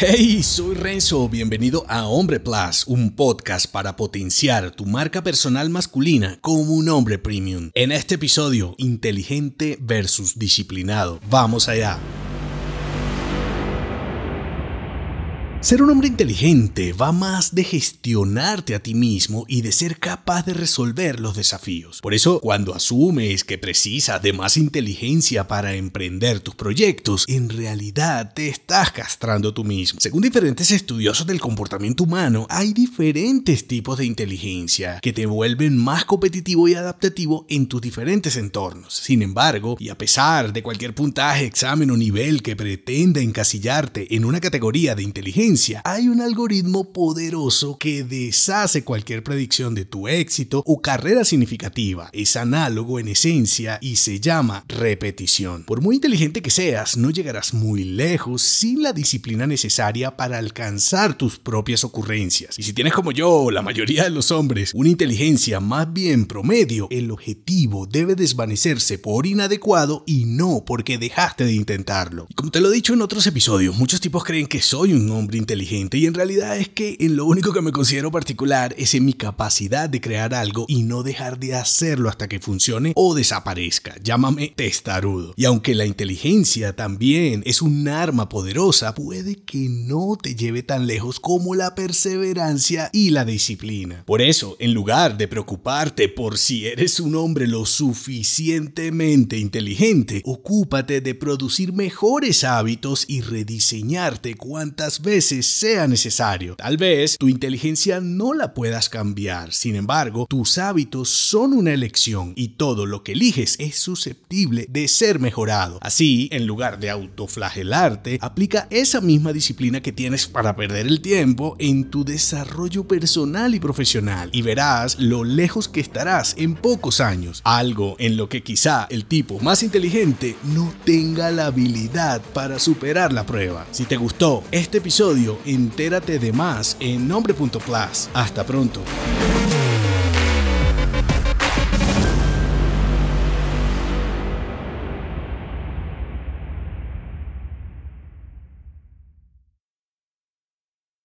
Hey, soy Renzo, bienvenido a Hombre Plus, un podcast para potenciar tu marca personal masculina como un hombre premium. En este episodio, inteligente versus disciplinado. Vamos allá. Ser un hombre inteligente va más de gestionarte a ti mismo y de ser capaz de resolver los desafíos. Por eso, cuando asumes que precisas de más inteligencia para emprender tus proyectos, en realidad te estás castrando tú mismo. Según diferentes estudiosos del comportamiento humano, hay diferentes tipos de inteligencia que te vuelven más competitivo y adaptativo en tus diferentes entornos. Sin embargo, y a pesar de cualquier puntaje, examen o nivel que pretenda encasillarte en una categoría de inteligencia, hay un algoritmo poderoso que deshace cualquier predicción de tu éxito o carrera significativa. Es análogo en esencia y se llama repetición. Por muy inteligente que seas, no llegarás muy lejos sin la disciplina necesaria para alcanzar tus propias ocurrencias. Y si tienes como yo, la mayoría de los hombres, una inteligencia más bien promedio, el objetivo debe desvanecerse por inadecuado y no porque dejaste de intentarlo. Y como te lo he dicho en otros episodios, muchos tipos creen que soy un hombre inteligente y en realidad es que en lo único que me considero particular es en mi capacidad de crear algo y no dejar de hacerlo hasta que funcione o desaparezca. Llámame testarudo. Y aunque la inteligencia también es un arma poderosa, puede que no te lleve tan lejos como la perseverancia y la disciplina. Por eso, en lugar de preocuparte por si eres un hombre lo suficientemente inteligente, ocúpate de producir mejores hábitos y rediseñarte cuantas veces sea necesario. Tal vez tu inteligencia no la puedas cambiar, sin embargo, tus hábitos son una elección y todo lo que eliges es susceptible de ser mejorado. Así, en lugar de autoflagelarte, aplica esa misma disciplina que tienes para perder el tiempo en tu desarrollo personal y profesional y verás lo lejos que estarás en pocos años, algo en lo que quizá el tipo más inteligente no tenga la habilidad para superar la prueba. Si te gustó este entérate de más en nombre.plus. Hasta pronto.